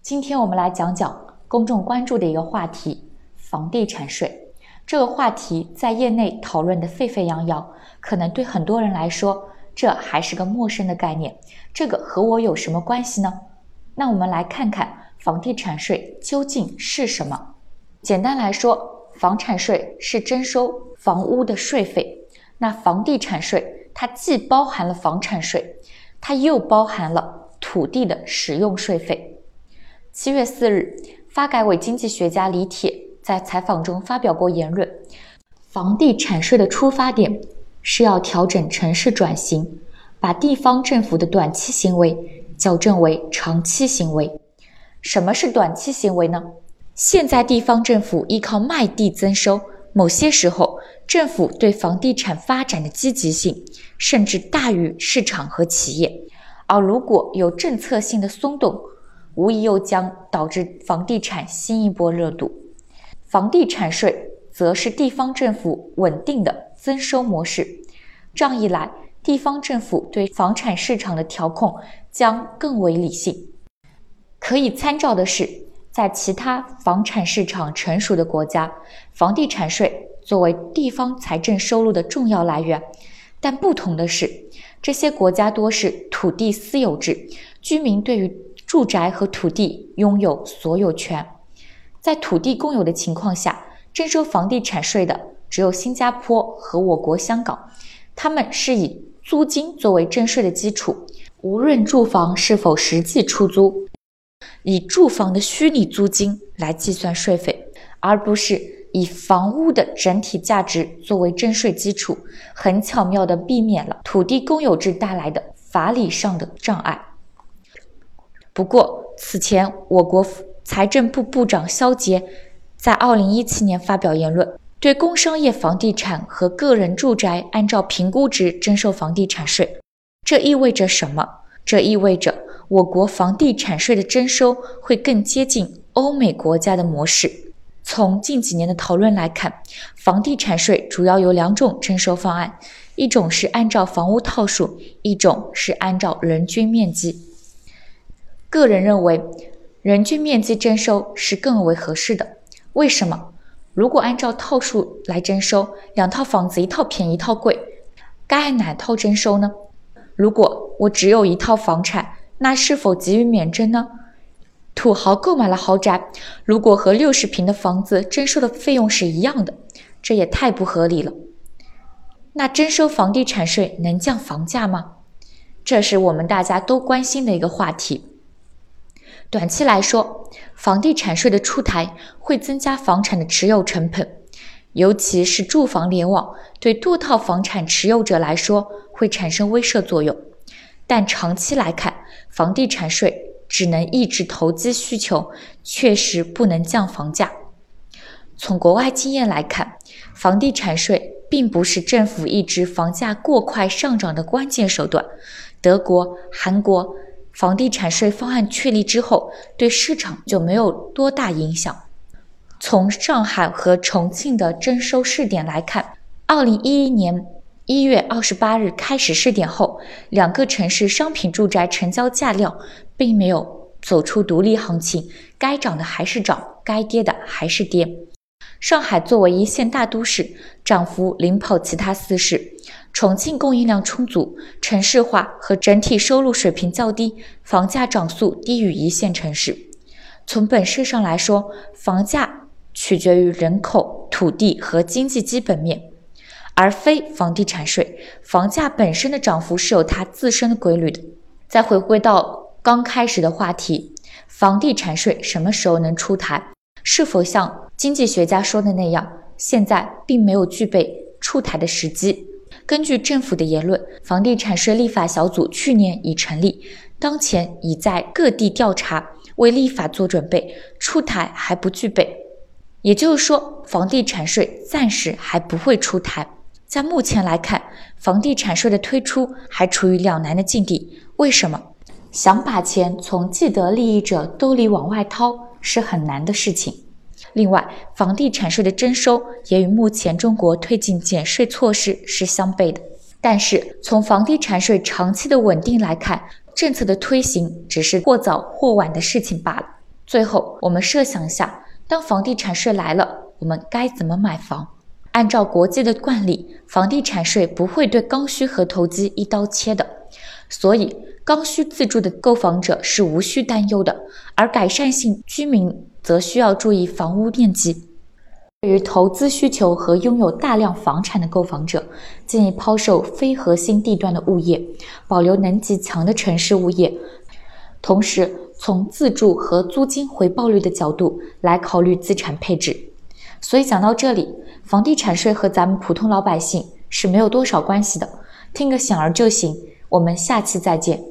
今天我们来讲讲公众关注的一个话题——房地产税。这个话题在业内讨论的沸沸扬扬，可能对很多人来说，这还是个陌生的概念。这个和我有什么关系呢？那我们来看看房地产税究竟是什么。简单来说，房产税是征收房屋的税费。那房地产税它既包含了房产税，它又包含了土地的使用税费。七月四日，发改委经济学家李铁在采访中发表过言论：房地产税的出发点是要调整城市转型，把地方政府的短期行为矫正为长期行为。什么是短期行为呢？现在地方政府依靠卖地增收，某些时候政府对房地产发展的积极性甚至大于市场和企业，而如果有政策性的松动。无疑又将导致房地产新一波热度。房地产税则是地方政府稳定的增收模式，这样一来，地方政府对房产市场的调控将更为理性。可以参照的是，在其他房产市场成熟的国家，房地产税作为地方财政收入的重要来源，但不同的是，这些国家多是土地私有制，居民对于住宅和土地拥有所有权，在土地公有的情况下，征收房地产税的只有新加坡和我国香港，他们是以租金作为征税的基础，无论住房是否实际出租，以住房的虚拟租金来计算税费，而不是以房屋的整体价值作为征税基础，很巧妙地避免了土地公有制带来的法理上的障碍。不过，此前我国财政部部长肖捷在二零一七年发表言论，对工商业房地产和个人住宅按照评估值征收房地产税。这意味着什么？这意味着我国房地产税的征收会更接近欧美国家的模式。从近几年的讨论来看，房地产税主要有两种征收方案：一种是按照房屋套数，一种是按照人均面积。个人认为，人均面积征收是更为合适的。为什么？如果按照套数来征收，两套房子一套便宜一套贵，该按哪套征收呢？如果我只有一套房产，那是否给予免征呢？土豪购买了豪宅，如果和六十平的房子征收的费用是一样的，这也太不合理了。那征收房地产税能降房价吗？这是我们大家都关心的一个话题。短期来说，房地产税的出台会增加房产的持有成本，尤其是住房联网对多套房产持有者来说会产生威慑作用。但长期来看，房地产税只能抑制投机需求，确实不能降房价。从国外经验来看，房地产税并不是政府抑制房价过快上涨的关键手段。德国、韩国。房地产税方案确立之后，对市场就没有多大影响。从上海和重庆的征收试点来看，二零一一年一月二十八日开始试点后，两个城市商品住宅成交价量并没有走出独立行情，该涨的还是涨，该跌的还是跌。上海作为一线大都市，涨幅领跑其他四市。重庆供应量充足，城市化和整体收入水平较低，房价涨速低于一线城市。从本质上来说，房价取决于人口、土地和经济基本面，而非房地产税。房价本身的涨幅是有它自身的规律的。再回归到刚开始的话题，房地产税什么时候能出台？是否像经济学家说的那样，现在并没有具备出台的时机？根据政府的言论，房地产税立法小组去年已成立，当前已在各地调查，为立法做准备，出台还不具备。也就是说，房地产税暂时还不会出台。在目前来看，房地产税的推出还处于两难的境地。为什么？想把钱从既得利益者兜里往外掏是很难的事情。另外，房地产税的征收也与目前中国推进减税措施是相悖的。但是，从房地产税长期的稳定来看，政策的推行只是或早或晚的事情罢了。最后，我们设想一下，当房地产税来了，我们该怎么买房？按照国际的惯例，房地产税不会对刚需和投机一刀切的，所以刚需自住的购房者是无需担忧的，而改善性居民则需要注意房屋面积。对于投资需求和拥有大量房产的购房者，建议抛售非核心地段的物业，保留能级强的城市物业。同时，从自住和租金回报率的角度来考虑资产配置。所以讲到这里，房地产税和咱们普通老百姓是没有多少关系的，听个响儿就行。我们下期再见。